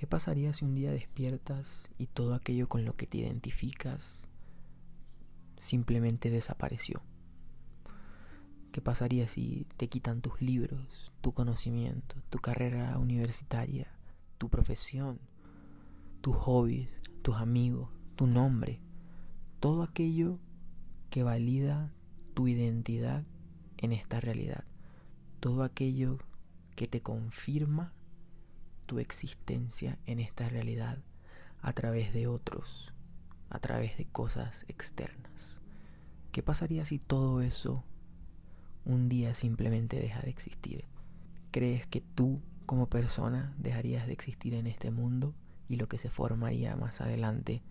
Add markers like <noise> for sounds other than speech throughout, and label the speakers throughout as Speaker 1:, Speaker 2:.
Speaker 1: ¿Qué pasaría si un día despiertas y todo aquello con lo que te identificas simplemente desapareció? ¿Qué pasaría si te quitan tus libros, tu conocimiento, tu carrera universitaria, tu profesión, tus hobbies, tus amigos, tu nombre? Todo aquello que valida tu identidad en esta realidad. Todo aquello que te confirma tu existencia en esta realidad a través de otros, a través de cosas externas. ¿Qué pasaría si todo eso un día simplemente deja de existir? ¿Crees que tú como persona dejarías de existir en este mundo y lo que se formaría más adelante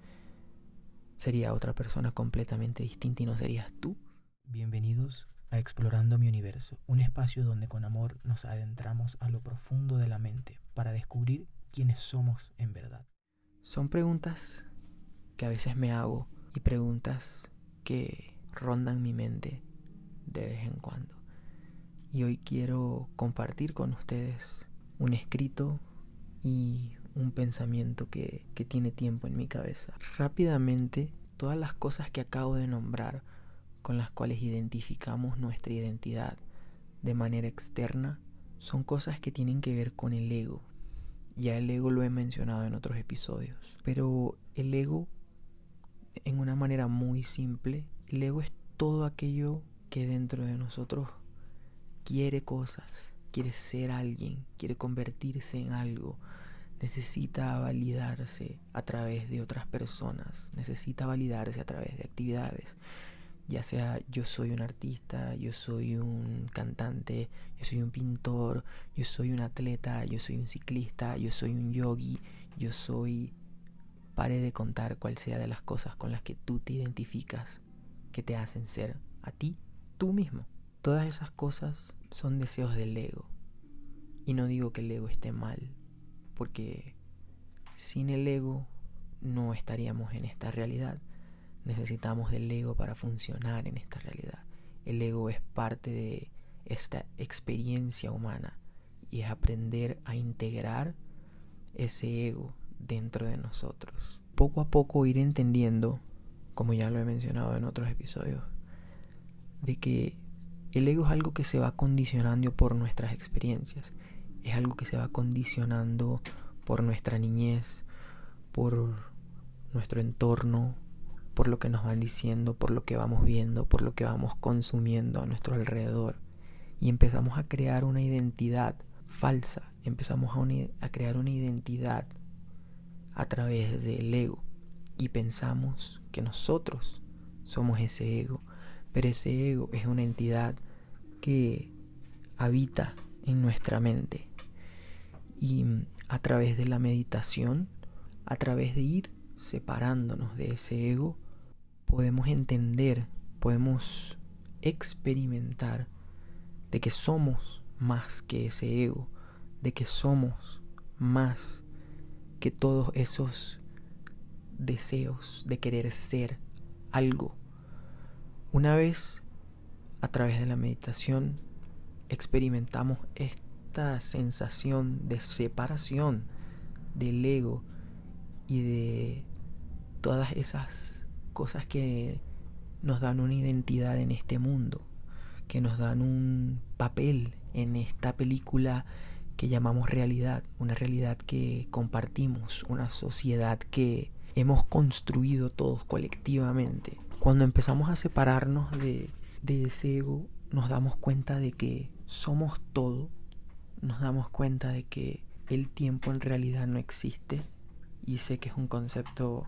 Speaker 1: sería otra persona completamente distinta y no serías tú?
Speaker 2: Bienvenidos a Explorando mi Universo, un espacio donde con amor nos adentramos a lo profundo de la mente para descubrir quiénes somos en verdad.
Speaker 1: Son preguntas que a veces me hago y preguntas que rondan mi mente de vez en cuando. Y hoy quiero compartir con ustedes un escrito y un pensamiento que, que tiene tiempo en mi cabeza. Rápidamente, todas las cosas que acabo de nombrar con las cuales identificamos nuestra identidad de manera externa son cosas que tienen que ver con el ego. Ya el ego lo he mencionado en otros episodios. Pero el ego, en una manera muy simple, el ego es todo aquello que dentro de nosotros quiere cosas, quiere ser alguien, quiere convertirse en algo, necesita validarse a través de otras personas, necesita validarse a través de actividades, ya sea yo soy un artista, yo soy un cantante, yo soy un pintor, yo soy un atleta, yo soy un ciclista, yo soy un yogi, yo soy... Pare de contar cuál sea de las cosas con las que tú te identificas que te hacen ser a ti, tú mismo. Todas esas cosas son deseos del ego. Y no digo que el ego esté mal, porque sin el ego no estaríamos en esta realidad necesitamos del ego para funcionar en esta realidad. El ego es parte de esta experiencia humana y es aprender a integrar ese ego dentro de nosotros. Poco a poco ir entendiendo, como ya lo he mencionado en otros episodios, de que el ego es algo que se va condicionando por nuestras experiencias, es algo que se va condicionando por nuestra niñez, por nuestro entorno, por lo que nos van diciendo, por lo que vamos viendo, por lo que vamos consumiendo a nuestro alrededor. Y empezamos a crear una identidad falsa, empezamos a, crear una identidad a través del ego. Y pensamos que nosotros somos ese ego, pero ese ego es una entidad que habita en nuestra mente. Y a través de la meditación, a través de ir separándonos de ese ego, podemos entender, podemos experimentar de que somos más que ese ego, de que somos más que todos esos deseos de querer ser algo. Una vez a través de la meditación experimentamos esta sensación de separación del ego y de todas esas cosas que nos dan una identidad en este mundo, que nos dan un papel en esta película que llamamos realidad, una realidad que compartimos, una sociedad que hemos construido todos colectivamente. Cuando empezamos a separarnos de, de ese ego, nos damos cuenta de que somos todo, nos damos cuenta de que el tiempo en realidad no existe y sé que es un concepto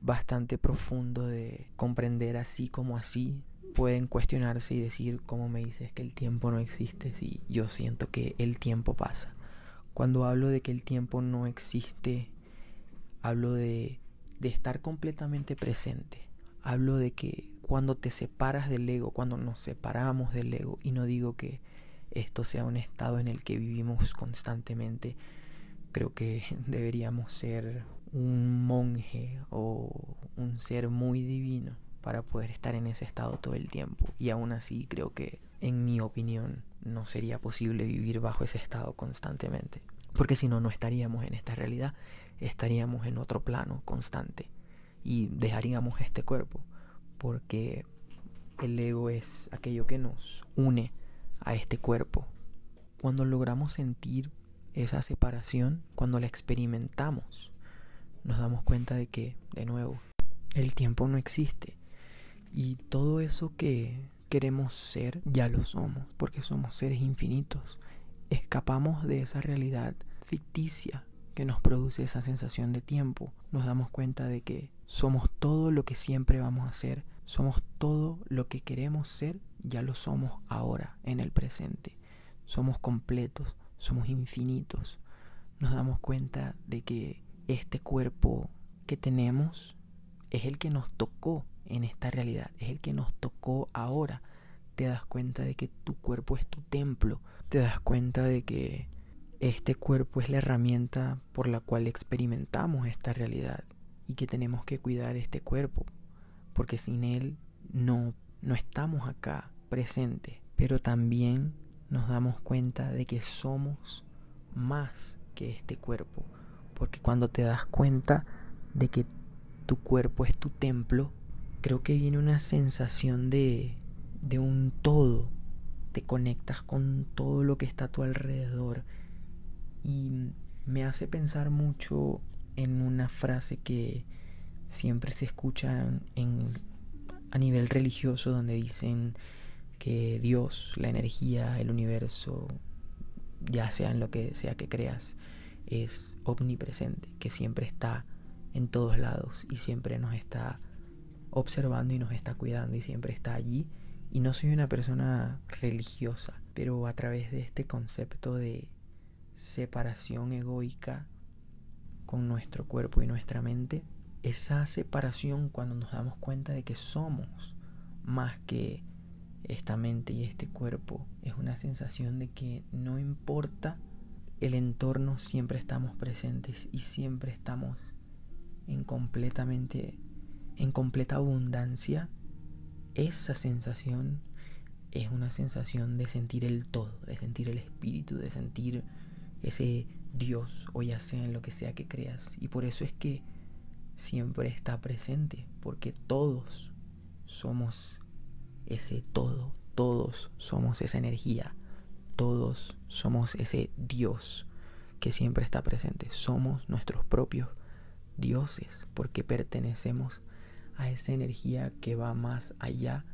Speaker 1: bastante profundo de comprender así como así. Pueden cuestionarse y decir, ¿cómo me dices que el tiempo no existe si yo siento que el tiempo pasa? Cuando hablo de que el tiempo no existe, hablo de, de estar completamente presente. Hablo de que cuando te separas del ego, cuando nos separamos del ego, y no digo que esto sea un estado en el que vivimos constantemente, creo que <laughs> deberíamos ser un monje o un ser muy divino para poder estar en ese estado todo el tiempo. Y aún así creo que, en mi opinión, no sería posible vivir bajo ese estado constantemente. Porque si no, no estaríamos en esta realidad, estaríamos en otro plano constante y dejaríamos este cuerpo. Porque el ego es aquello que nos une a este cuerpo. Cuando logramos sentir esa separación, cuando la experimentamos, nos damos cuenta de que, de nuevo, el tiempo no existe. Y todo eso que queremos ser, ya lo somos, porque somos seres infinitos. Escapamos de esa realidad ficticia que nos produce esa sensación de tiempo. Nos damos cuenta de que somos todo lo que siempre vamos a ser. Somos todo lo que queremos ser, ya lo somos ahora, en el presente. Somos completos, somos infinitos. Nos damos cuenta de que este cuerpo que tenemos es el que nos tocó en esta realidad, es el que nos tocó ahora. Te das cuenta de que tu cuerpo es tu templo, te das cuenta de que este cuerpo es la herramienta por la cual experimentamos esta realidad y que tenemos que cuidar este cuerpo, porque sin él no, no estamos acá presentes, pero también nos damos cuenta de que somos más que este cuerpo, porque cuando te das cuenta de que tu cuerpo es tu templo, creo que viene una sensación de, de un todo. Te conectas con todo lo que está a tu alrededor. Y me hace pensar mucho en una frase que siempre se escucha en, a nivel religioso donde dicen que Dios, la energía, el universo, ya sea en lo que sea que creas, es omnipresente, que siempre está en todos lados y siempre nos está observando y nos está cuidando y siempre está allí. Y no soy una persona religiosa, pero a través de este concepto de separación egoica con nuestro cuerpo y nuestra mente, esa separación cuando nos damos cuenta de que somos más que esta mente y este cuerpo, es una sensación de que no importa el entorno, siempre estamos presentes y siempre estamos en completamente en completa abundancia, esa sensación es una sensación de sentir el todo, de sentir el espíritu, de sentir ese Dios o ya sea en lo que sea que creas. Y por eso es que siempre está presente, porque todos somos ese todo, todos somos esa energía, todos somos ese Dios que siempre está presente, somos nuestros propios dioses, porque pertenecemos a esa energía que va más allá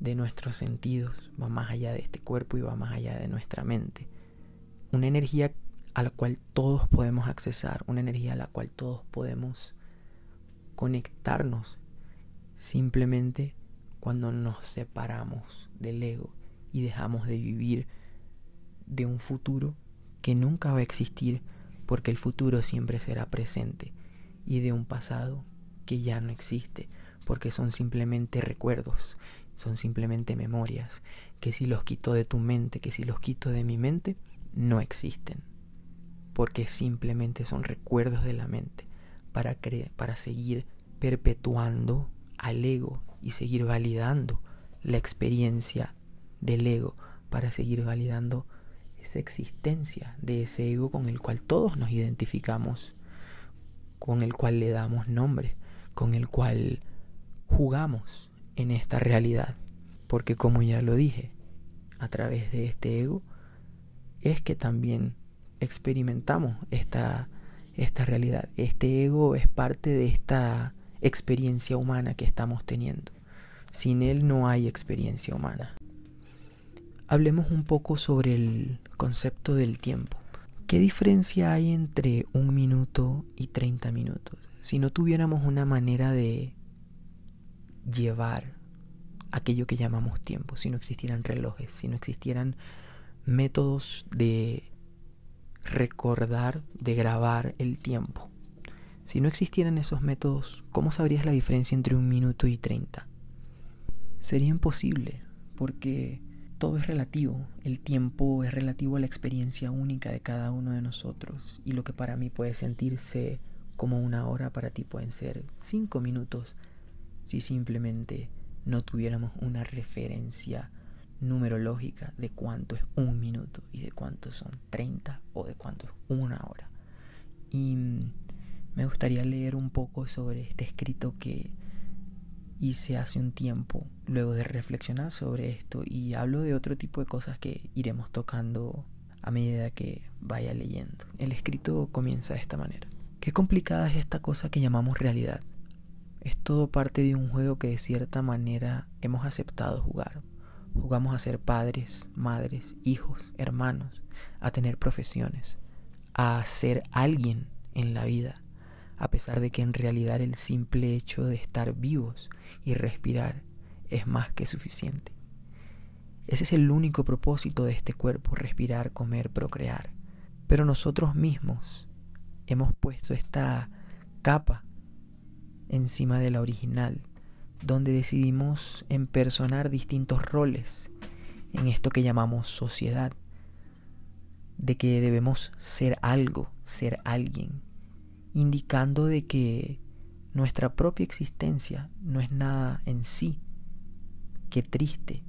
Speaker 1: de nuestros sentidos, va más allá de este cuerpo y va más allá de nuestra mente. Una energía a la cual todos podemos accesar, una energía a la cual todos podemos conectarnos simplemente cuando nos separamos del ego y dejamos de vivir de un futuro que nunca va a existir porque el futuro siempre será presente y de un pasado que ya no existe, porque son simplemente recuerdos, son simplemente memorias, que si los quito de tu mente, que si los quito de mi mente, no existen, porque simplemente son recuerdos de la mente para, para seguir perpetuando al ego y seguir validando la experiencia del ego, para seguir validando esa existencia de ese ego con el cual todos nos identificamos con el cual le damos nombre, con el cual jugamos en esta realidad. Porque como ya lo dije, a través de este ego es que también experimentamos esta, esta realidad. Este ego es parte de esta experiencia humana que estamos teniendo. Sin él no hay experiencia humana. Hablemos un poco sobre el concepto del tiempo. ¿Qué diferencia hay entre un minuto y 30 minutos? Si no tuviéramos una manera de llevar aquello que llamamos tiempo, si no existieran relojes, si no existieran métodos de recordar, de grabar el tiempo. Si no existieran esos métodos, ¿cómo sabrías la diferencia entre un minuto y 30? Sería imposible, porque todo es relativo, el tiempo es relativo a la experiencia única de cada uno de nosotros y lo que para mí puede sentirse como una hora para ti pueden ser cinco minutos si simplemente no tuviéramos una referencia numerológica de cuánto es un minuto y de cuánto son 30 o de cuánto es una hora. Y me gustaría leer un poco sobre este escrito que hice hace un tiempo, luego de reflexionar sobre esto y hablo de otro tipo de cosas que iremos tocando a medida que vaya leyendo. El escrito comienza de esta manera. Qué complicada es esta cosa que llamamos realidad. Es todo parte de un juego que de cierta manera hemos aceptado jugar. Jugamos a ser padres, madres, hijos, hermanos, a tener profesiones, a ser alguien en la vida, a pesar de que en realidad el simple hecho de estar vivos y respirar es más que suficiente. Ese es el único propósito de este cuerpo, respirar, comer, procrear. Pero nosotros mismos hemos puesto esta capa encima de la original, donde decidimos empersonar distintos roles en esto que llamamos sociedad, de que debemos ser algo, ser alguien, indicando de que nuestra propia existencia no es nada en sí. Qué triste.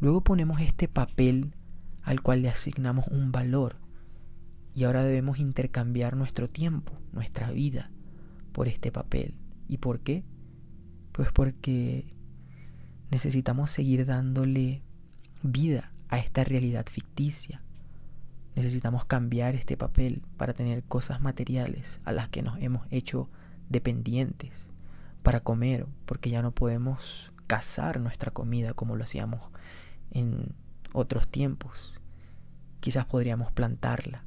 Speaker 1: Luego ponemos este papel al cual le asignamos un valor y ahora debemos intercambiar nuestro tiempo, nuestra vida, por este papel. ¿Y por qué? Pues porque necesitamos seguir dándole vida a esta realidad ficticia, Necesitamos cambiar este papel para tener cosas materiales a las que nos hemos hecho dependientes para comer, porque ya no podemos cazar nuestra comida como lo hacíamos en otros tiempos. Quizás podríamos plantarla,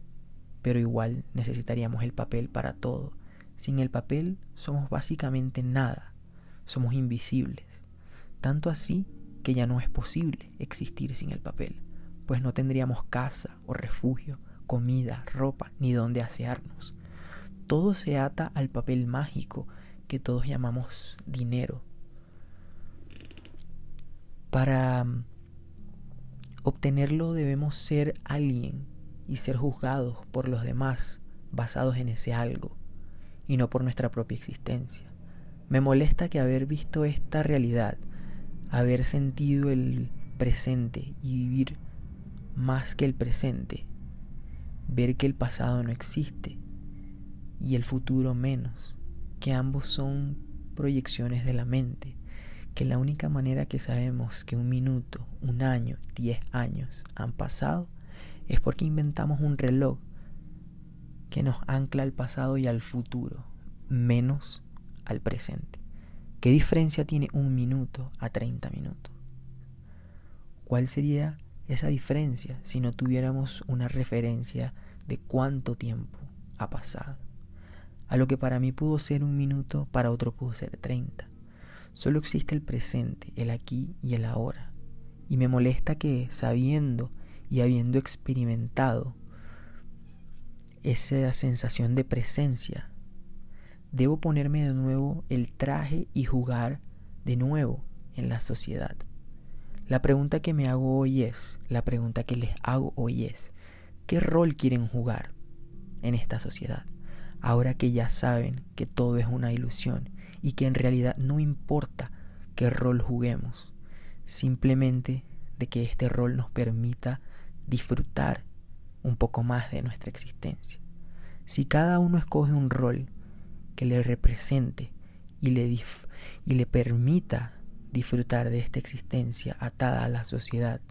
Speaker 1: pero igual necesitaríamos el papel para todo. Sin el papel somos básicamente nada, somos invisibles, tanto así que ya no es posible existir sin el papel pues no tendríamos casa o refugio, comida, ropa, ni dónde asearnos. Todo se ata al papel mágico que todos llamamos dinero. Para mm, obtenerlo debemos ser alguien y ser juzgados por los demás basados en ese algo y no por nuestra propia existencia. Me molesta que haber visto esta realidad, haber sentido el presente y vivir más que el presente, ver que el pasado no existe y el futuro menos, que ambos son proyecciones de la mente, que la única manera que sabemos que un minuto, un año, diez años han pasado es porque inventamos un reloj que nos ancla al pasado y al futuro, menos al presente. ¿Qué diferencia tiene un minuto a 30 minutos? ¿Cuál sería esa diferencia si no tuviéramos una referencia de cuánto tiempo ha pasado. A lo que para mí pudo ser un minuto, para otro pudo ser 30. Solo existe el presente, el aquí y el ahora. Y me molesta que sabiendo y habiendo experimentado esa sensación de presencia, debo ponerme de nuevo el traje y jugar de nuevo en la sociedad. La pregunta que me hago hoy es, la pregunta que les hago hoy es, ¿qué rol quieren jugar en esta sociedad? Ahora que ya saben que todo es una ilusión y que en realidad no importa qué rol juguemos, simplemente de que este rol nos permita disfrutar un poco más de nuestra existencia. Si cada uno escoge un rol que le represente y le, y le permita disfrutar de esta existencia atada a la sociedad,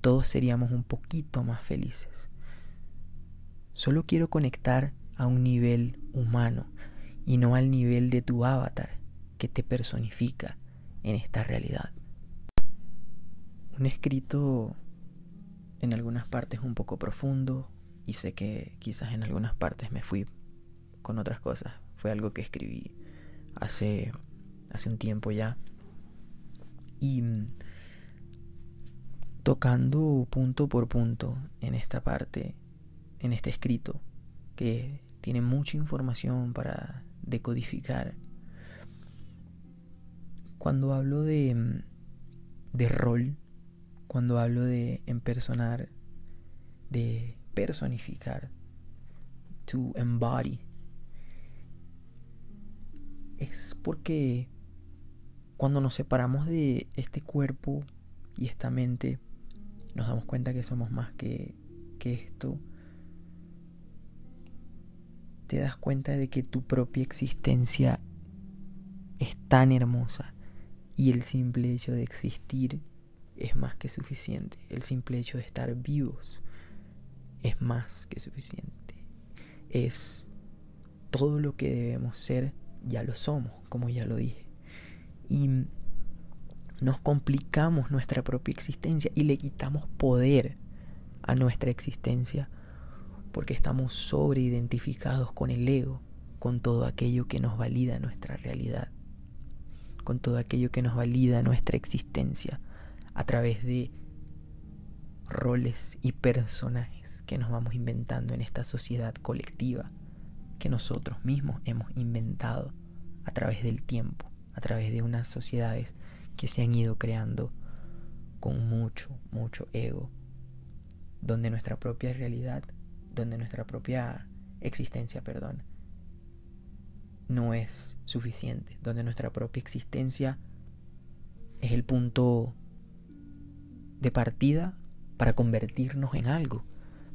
Speaker 1: todos seríamos un poquito más felices. Solo quiero conectar a un nivel humano y no al nivel de tu avatar que te personifica en esta realidad. Un escrito en algunas partes un poco profundo y sé que quizás en algunas partes me fui con otras cosas. Fue algo que escribí hace, hace un tiempo ya y mm, tocando punto por punto en esta parte, en este escrito, que tiene mucha información para decodificar. Cuando hablo de, mm, de rol, cuando hablo de empersonar, de personificar, to embody, es porque cuando nos separamos de este cuerpo y esta mente nos damos cuenta que somos más que, que esto, te das cuenta de que tu propia existencia es tan hermosa y el simple hecho de existir es más que suficiente. El simple hecho de estar vivos es más que suficiente. Es todo lo que debemos ser, ya lo somos, como ya lo dije. Y nos complicamos nuestra propia existencia y le quitamos poder a nuestra existencia porque estamos sobreidentificados con el ego, con todo aquello que nos valida nuestra realidad, con todo aquello que nos valida nuestra existencia a través de roles y personajes que nos vamos inventando en esta sociedad colectiva que nosotros mismos hemos inventado a través del tiempo, a través de unas sociedades que se han ido creando con mucho, mucho ego, donde nuestra propia realidad, donde nuestra propia existencia, perdón, no es suficiente, donde nuestra propia existencia es el punto de partida para convertirnos en algo.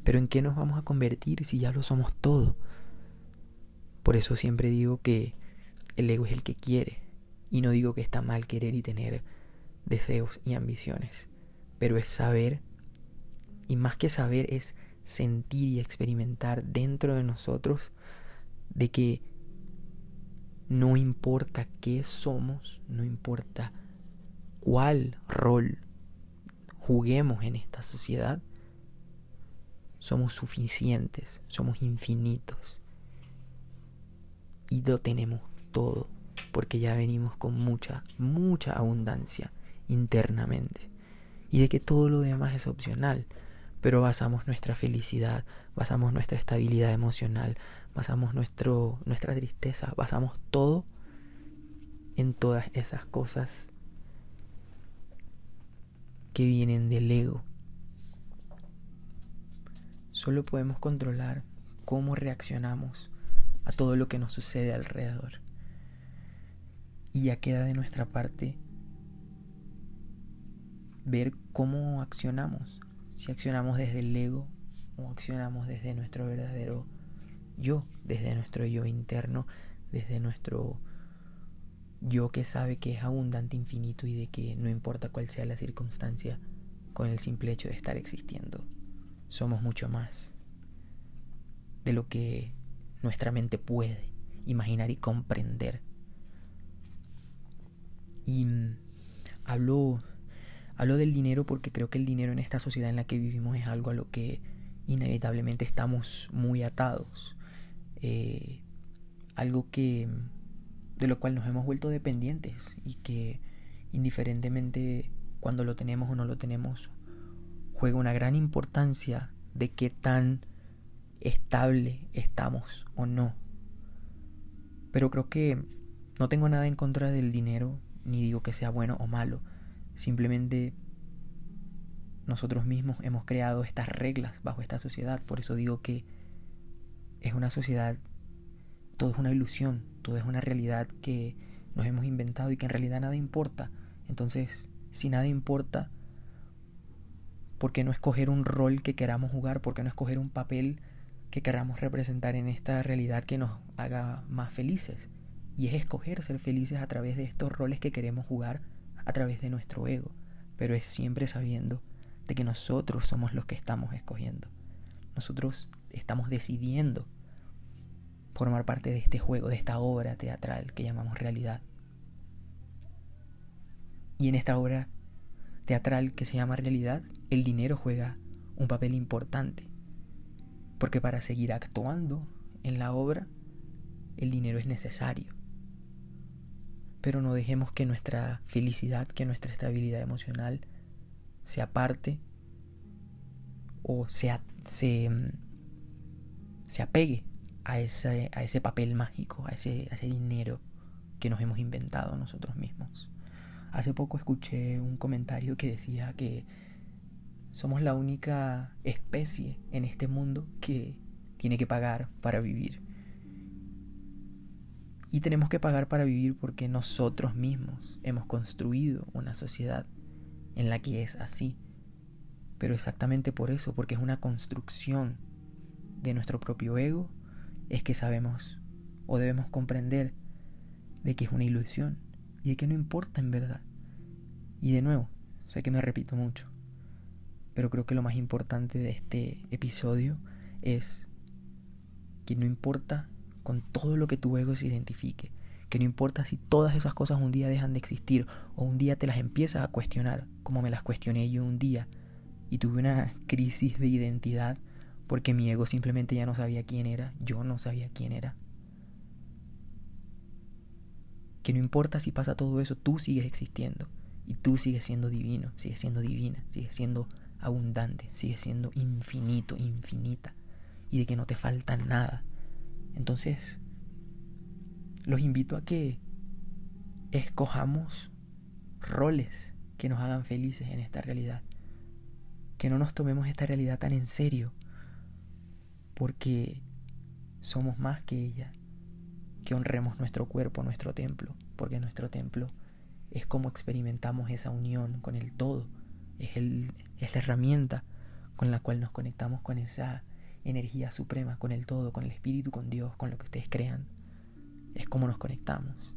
Speaker 1: Pero ¿en qué nos vamos a convertir si ya lo somos todo? Por eso siempre digo que el ego es el que quiere. Y no digo que está mal querer y tener deseos y ambiciones. Pero es saber, y más que saber, es sentir y experimentar dentro de nosotros de que no importa qué somos, no importa cuál rol juguemos en esta sociedad, somos suficientes, somos infinitos y lo tenemos todo, porque ya venimos con mucha, mucha abundancia internamente. Y de que todo lo demás es opcional, pero basamos nuestra felicidad, basamos nuestra estabilidad emocional, basamos nuestro, nuestra tristeza, basamos todo en todas esas cosas que vienen del ego. Solo podemos controlar cómo reaccionamos a todo lo que nos sucede alrededor. Y ya queda de nuestra parte ver cómo accionamos, si accionamos desde el ego o accionamos desde nuestro verdadero yo, desde nuestro yo interno, desde nuestro yo que sabe que es abundante, infinito y de que no importa cuál sea la circunstancia, con el simple hecho de estar existiendo, somos mucho más de lo que nuestra mente puede imaginar y comprender. Y mm, hablo, del dinero porque creo que el dinero en esta sociedad en la que vivimos es algo a lo que inevitablemente estamos muy atados. Eh, algo que de lo cual nos hemos vuelto dependientes y que indiferentemente cuando lo tenemos o no lo tenemos juega una gran importancia de qué tan estable estamos o no. Pero creo que no tengo nada en contra del dinero, ni digo que sea bueno o malo. Simplemente nosotros mismos hemos creado estas reglas bajo esta sociedad. Por eso digo que es una sociedad, todo es una ilusión, todo es una realidad que nos hemos inventado y que en realidad nada importa. Entonces, si nada importa, ¿por qué no escoger un rol que queramos jugar? ¿Por qué no escoger un papel que queramos representar en esta realidad que nos haga más felices. Y es escoger ser felices a través de estos roles que queremos jugar a través de nuestro ego. Pero es siempre sabiendo de que nosotros somos los que estamos escogiendo. Nosotros estamos decidiendo formar parte de este juego, de esta obra teatral que llamamos realidad. Y en esta obra teatral que se llama realidad, el dinero juega un papel importante. Porque para seguir actuando en la obra, el dinero es necesario. Pero no dejemos que nuestra felicidad, que nuestra estabilidad emocional se aparte o se, se, se apegue a ese, a ese papel mágico, a ese, a ese dinero que nos hemos inventado nosotros mismos. Hace poco escuché un comentario que decía que somos la única especie en este mundo que tiene que pagar para vivir. Y tenemos que pagar para vivir porque nosotros mismos hemos construido una sociedad en la que es así. Pero exactamente por eso, porque es una construcción de nuestro propio ego, es que sabemos o debemos comprender de que es una ilusión y de que no importa en verdad. Y de nuevo, sé que me repito mucho, pero creo que lo más importante de este episodio es que no importa con todo lo que tu ego se identifique, que no importa si todas esas cosas un día dejan de existir o un día te las empiezas a cuestionar, como me las cuestioné yo un día y tuve una <laughs> crisis de identidad porque mi ego simplemente ya no sabía quién era, yo no sabía quién era. Que no importa si pasa todo eso, tú sigues existiendo y tú sigues siendo divino, sigues siendo divina, sigues siendo abundante, sigues siendo infinito, infinita y de que no te falta nada. Entonces, los invito a que escojamos roles que nos hagan felices en esta realidad. Que no nos tomemos esta realidad tan en serio, porque somos más que ella. Que honremos nuestro cuerpo, nuestro templo, porque nuestro templo es como experimentamos esa unión con el todo. Es, el, es la herramienta con la cual nos conectamos con esa energía suprema, con el todo, con el espíritu, con Dios, con lo que ustedes crean. Es como nos conectamos.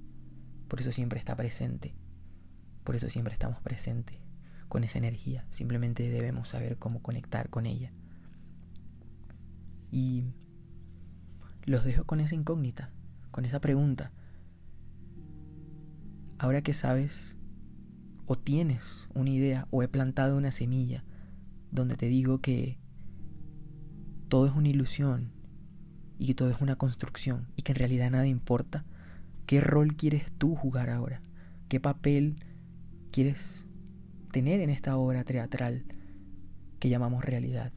Speaker 1: Por eso siempre está presente. Por eso siempre estamos presentes con esa energía. Simplemente debemos saber cómo conectar con ella. Y los dejo con esa incógnita, con esa pregunta. Ahora que sabes o tienes una idea o he plantado una semilla donde te digo que todo es una ilusión y que todo es una construcción y que en realidad nada importa, ¿qué rol quieres tú jugar ahora? ¿Qué papel quieres tener en esta obra teatral que llamamos realidad?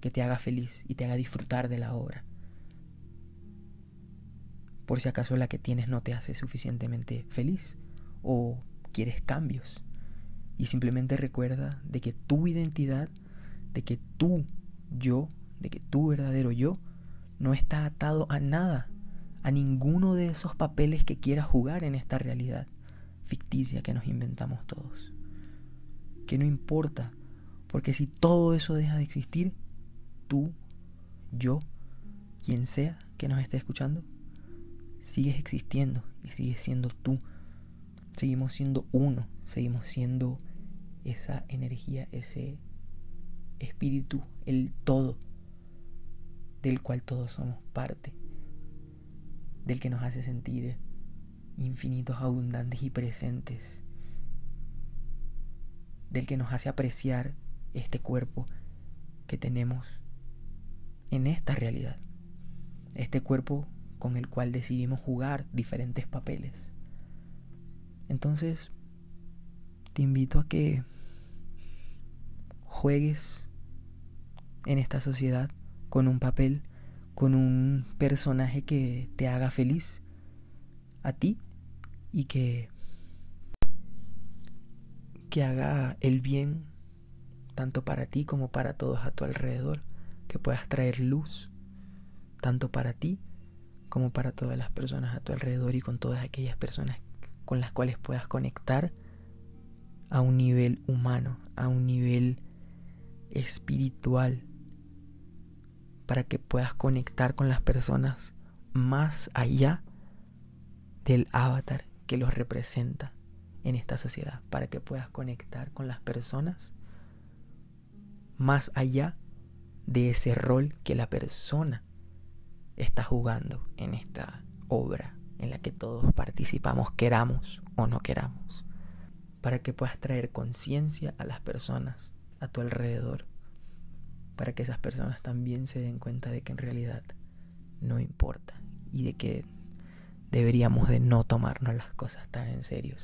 Speaker 1: Que te haga feliz y te haga disfrutar de la obra. Por si acaso la que tienes no te hace suficientemente feliz o quieres cambios. Y simplemente recuerda de que tu identidad, de que tú, yo, de que tu verdadero yo no está atado a nada, a ninguno de esos papeles que quieras jugar en esta realidad ficticia que nos inventamos todos. Que no importa, porque si todo eso deja de existir, tú, yo, quien sea que nos esté escuchando, sigues existiendo y sigues siendo tú. Seguimos siendo uno, seguimos siendo esa energía, ese espíritu, el todo del cual todos somos parte, del que nos hace sentir infinitos, abundantes y presentes, del que nos hace apreciar este cuerpo que tenemos en esta realidad, este cuerpo con el cual decidimos jugar diferentes papeles. Entonces, te invito a que juegues en esta sociedad con un papel, con un personaje que te haga feliz a ti y que que haga el bien tanto para ti como para todos a tu alrededor, que puedas traer luz tanto para ti como para todas las personas a tu alrededor y con todas aquellas personas con las cuales puedas conectar a un nivel humano, a un nivel espiritual, para que puedas conectar con las personas más allá del avatar que los representa en esta sociedad, para que puedas conectar con las personas más allá de ese rol que la persona está jugando en esta obra en la que todos participamos, queramos o no queramos, para que puedas traer conciencia a las personas a tu alrededor para que esas personas también se den cuenta de que en realidad no importa y de que deberíamos de no tomarnos las cosas tan en serio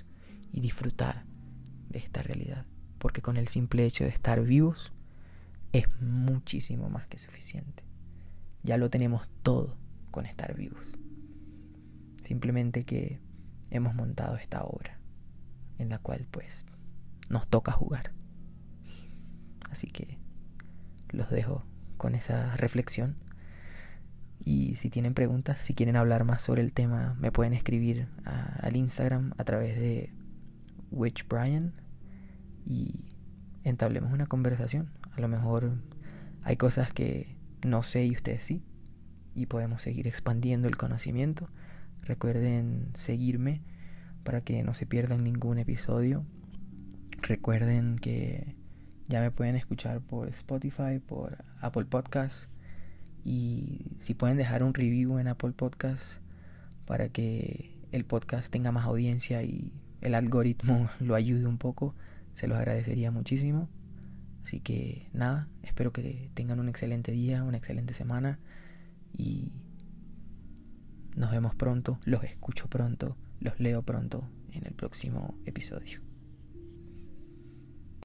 Speaker 1: y disfrutar de esta realidad, porque con el simple hecho de estar vivos es muchísimo más que suficiente. Ya lo tenemos todo con estar vivos. Simplemente que hemos montado esta obra en la cual pues nos toca jugar. Así que los dejo con esa reflexión. Y si tienen preguntas, si quieren hablar más sobre el tema, me pueden escribir al Instagram a través de Witch Brian. Y entablemos una conversación. A lo mejor hay cosas que no sé y ustedes sí, y podemos seguir expandiendo el conocimiento. Recuerden seguirme para que no se pierdan ningún episodio. Recuerden que ya me pueden escuchar por Spotify, por Apple Podcasts y si pueden dejar un review en Apple Podcasts para que el podcast tenga más audiencia y el algoritmo <laughs> lo ayude un poco, se los agradecería muchísimo. Así que nada, espero que tengan un excelente día, una excelente semana y nos vemos pronto, los escucho pronto, los leo pronto en el próximo episodio.